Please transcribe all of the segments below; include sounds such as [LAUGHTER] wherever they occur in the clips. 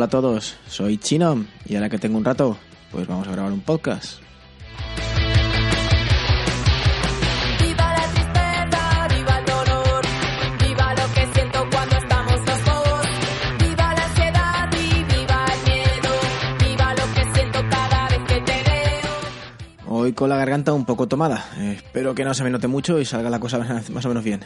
Hola a todos, soy Chino y ahora que tengo un rato, pues vamos a grabar un podcast. Hoy con la garganta un poco tomada, espero que no se me note mucho y salga la cosa [LAUGHS] más o menos bien.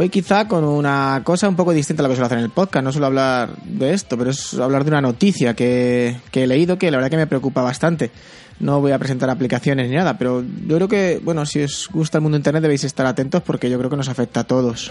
Hoy quizá con una cosa un poco distinta a lo que suelo hacer en el podcast, no suelo hablar de esto, pero es hablar de una noticia que, he leído que la verdad que me preocupa bastante. No voy a presentar aplicaciones ni nada, pero yo creo que, bueno, si os gusta el mundo internet debéis estar atentos porque yo creo que nos afecta a todos.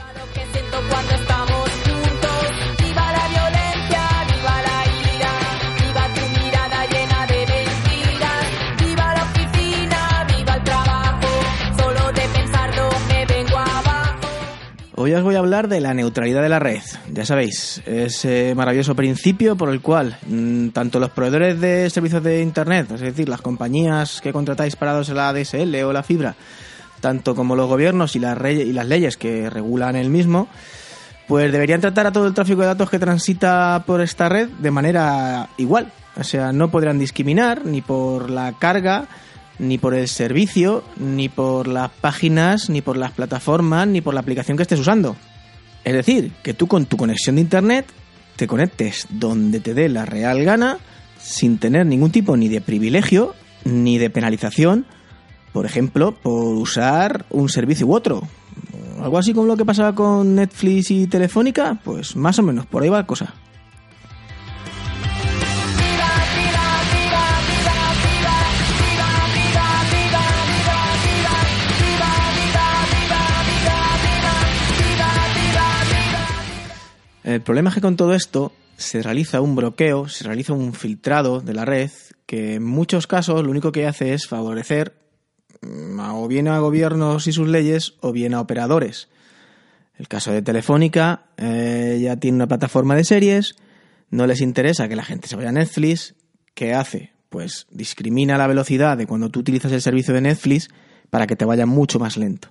Hoy os voy a hablar de la neutralidad de la red. Ya sabéis, ese maravilloso principio por el cual mm, tanto los proveedores de servicios de Internet, es decir, las compañías que contratáis parados en la ADSL o la fibra, tanto como los gobiernos y las, y las leyes que regulan el mismo, pues deberían tratar a todo el tráfico de datos que transita por esta red de manera igual. O sea, no podrán discriminar ni por la carga, ni por el servicio, ni por las páginas, ni por las plataformas, ni por la aplicación que estés usando. Es decir, que tú con tu conexión de internet te conectes donde te dé la real gana, sin tener ningún tipo ni de privilegio, ni de penalización, por ejemplo, por usar un servicio u otro. Algo así como lo que pasaba con Netflix y Telefónica, pues más o menos, por ahí va la cosa. El problema es que con todo esto se realiza un bloqueo, se realiza un filtrado de la red que en muchos casos lo único que hace es favorecer mm, o bien a gobiernos y sus leyes o bien a operadores. El caso de Telefónica eh, ya tiene una plataforma de series, no les interesa que la gente se vaya a Netflix. ¿Qué hace? Pues discrimina la velocidad de cuando tú utilizas el servicio de Netflix para que te vaya mucho más lento.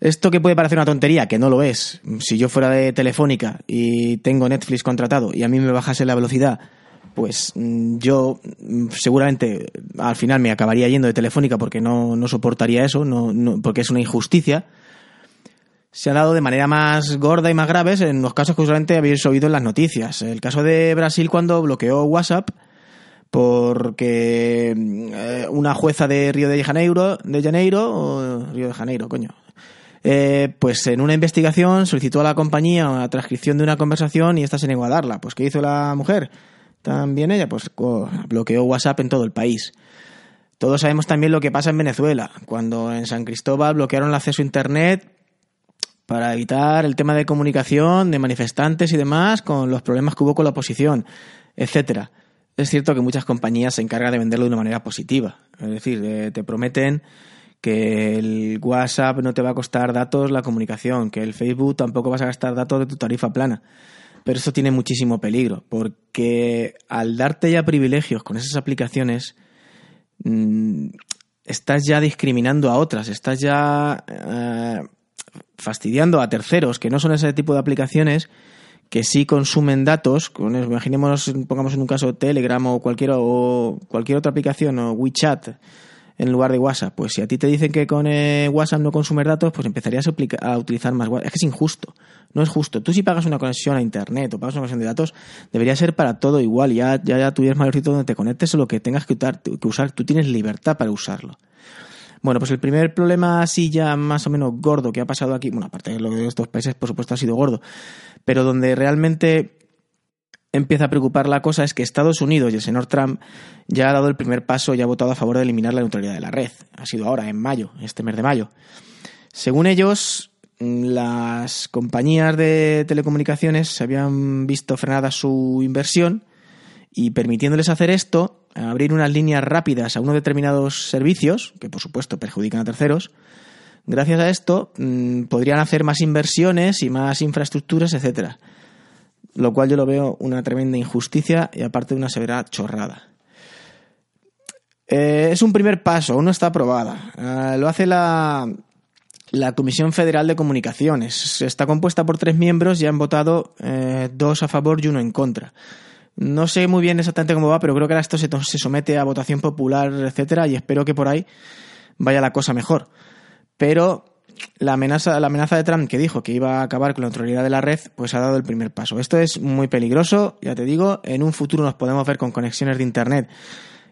Esto que puede parecer una tontería, que no lo es. Si yo fuera de Telefónica y tengo Netflix contratado y a mí me bajase la velocidad, pues mm, yo mm, seguramente al final me acabaría yendo de Telefónica porque no, no soportaría eso, no, no- porque es una injusticia. Se ha dado de manera más gorda y más graves en los casos que usualmente habéis oído en las noticias. El caso de Brasil cuando bloqueó WhatsApp porque eh, una jueza de Río de Janeiro, de Janeiro, Río de Janeiro, coño, eh, pues en una investigación solicitó a la compañía una transcripción de una conversación y esta se negó a darla. Pues ¿qué hizo la mujer? También ella, pues bloqueó WhatsApp en todo el país. Todos sabemos también lo que pasa en Venezuela, cuando en San Cristóbal bloquearon el acceso a Internet para evitar el tema de comunicación de manifestantes y demás con los problemas que hubo con la oposición, etcétera. Es cierto que muchas compañías se encargan de venderlo de una manera positiva, es decir, eh, te prometen que el WhatsApp no te va a costar datos la comunicación, que el Facebook tampoco vas a gastar datos de tu tarifa plana. Pero esto tiene muchísimo peligro, porque al darte ya privilegios con esas aplicaciones, mm, estás ya discriminando a otras, estás ya eh, fastidiando a terceros que no son ese tipo de aplicaciones que sí consumen datos, con, imaginémonos, pongamos en un caso Telegram o cualquier, o cualquier otra aplicación o WeChat en lugar de WhatsApp. Pues si a ti te dicen que con eh, WhatsApp no consumes datos, pues empezarías a, utilizar más WhatsApp. Es que es injusto, no es justo. Tú si pagas una conexión a Internet o pagas una conexión de datos, debería ser para todo igual. Ya, ya, ya tú mayorcito donde te conectes o lo que tengas que usar, que usar, tú tienes libertad para usarlo. Bueno, pues el primer problema así ya más o menos gordo que ha pasado aquí, bueno, aparte de lo de estos países, por supuesto, ha sido gordo, pero donde realmente empieza a preocupar la cosa es que Estados Unidos y el señor Trump ya ha dado el primer paso y ha votado a favor de eliminar la neutralidad de la red. Ha sido ahora, en mayo, este mes de mayo. Según ellos, mm, las compañías de telecomunicaciones se habían visto frenada su inversión y permitiéndoles hacer esto, abrir unas líneas rápidas a unos determinados servicios, que por supuesto perjudican a terceros, gracias a esto mm, podrían hacer más inversiones y más infraestructuras, etcétera. Lo cual yo lo veo una tremenda injusticia y aparte una severa chorrada. Eh, es un primer paso, aún no está aprobada. Eh, lo hace la, la Comisión Federal de Comunicaciones. Está compuesta por tres miembros y han votado eh, dos a favor y uno en contra. No sé muy bien exactamente cómo va, pero creo que ahora esto se, se somete a votación popular, etcétera, y espero que por ahí vaya la cosa mejor. Pero la amenaza, la amenaza de Trump que dijo que iba a acabar con la neutralidad de la red, pues ha dado el primer paso. Esto es muy peligroso, ya te digo, en un futuro nos podemos ver con conexiones de internet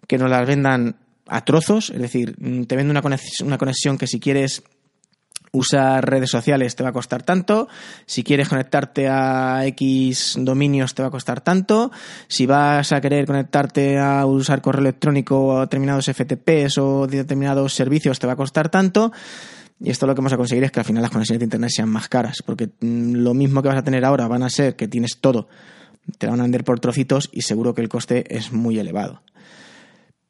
que nos las vendan a trozos, es decir, mm, te vende una conexión, una conexión que si quieres usar redes sociales te va a costar tanto, si quieres conectarte a X dominios te va a costar tanto, si vas a querer conectarte a usar correo electrónico a determinados FTPs o determinados servicios te va a costar tanto. Y esto lo que vamos a conseguir es que al final las conexiones de internet sean más caras, porque mm, lo mismo que vas a tener ahora van a ser que tienes todo, te van a vender por trocitos y seguro que el coste es muy elevado.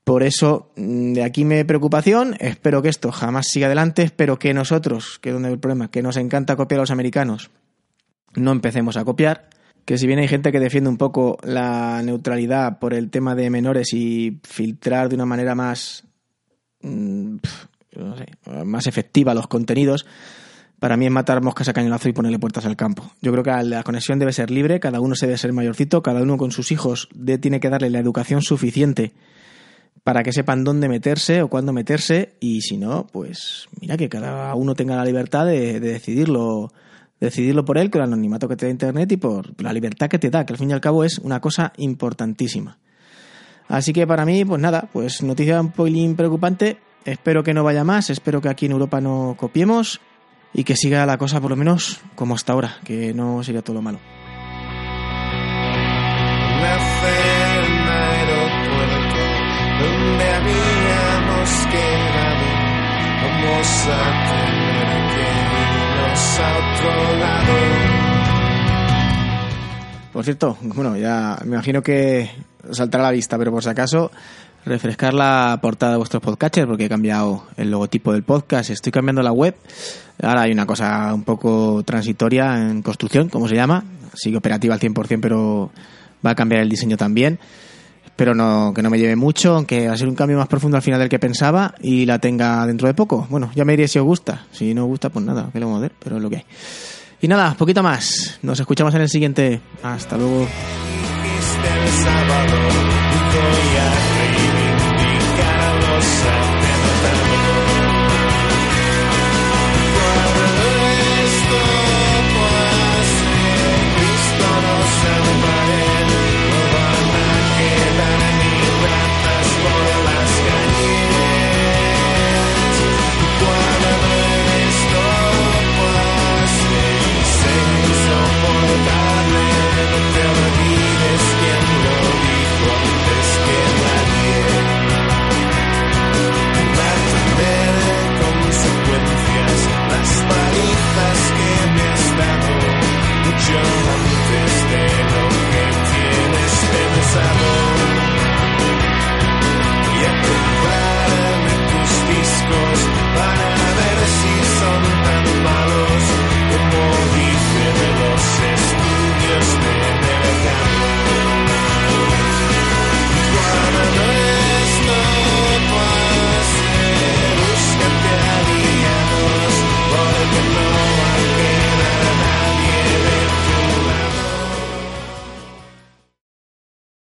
Por eso, mm, de aquí mi preocupación, espero que esto jamás siga adelante, espero que nosotros, que es donde el problema, que nos encanta copiar a los americanos, no empecemos a copiar, que si bien hay gente que defiende un poco la neutralidad por el tema de menores y filtrar de una manera más, mm, no sé, más efectiva los contenidos, para mí es matar moscas a cañonazo y ponerle puertas al campo. Yo creo que la conexión debe ser libre, cada uno se debe ser mayorcito, cada uno con sus hijos tiene que darle la educación suficiente para que sepan dónde meterse o cuándo meterse y si no, pues mira que cada uno tenga la libertad de, de decidirlo decidirlo por él con el anonimato que te da internet y por la libertad que te da, que al fin y al cabo es una cosa importantísima. Así que para mí, pues nada, pues noticia un poquilín preocupante. Espero que no vaya más, espero que aquí en Europa no copiemos y que siga la cosa por lo menos como hasta ahora, que no siga todo malo. Otro lado. Por cierto, bueno, ya me imagino que saltará a la vista, pero por si acaso, refrescar la portada de vuestros podcatchers porque he cambiado el logotipo del podcast, estoy cambiando la web. Ahora hay una cosa un poco transitoria en construcción, como se llama. Sigue operativa al 100%, pero va a cambiar el diseño también. Espero no, que no me lleve mucho, aunque va a ser un cambio más profundo al final del que pensaba y la tenga dentro de poco. Bueno, ya me diré si os gusta. Si no os gusta, pues nada, que lo vamos a ver, pero es lo que hay. Y nada, poquito más. Nos escuchamos en el siguiente. Hasta luego. Sábado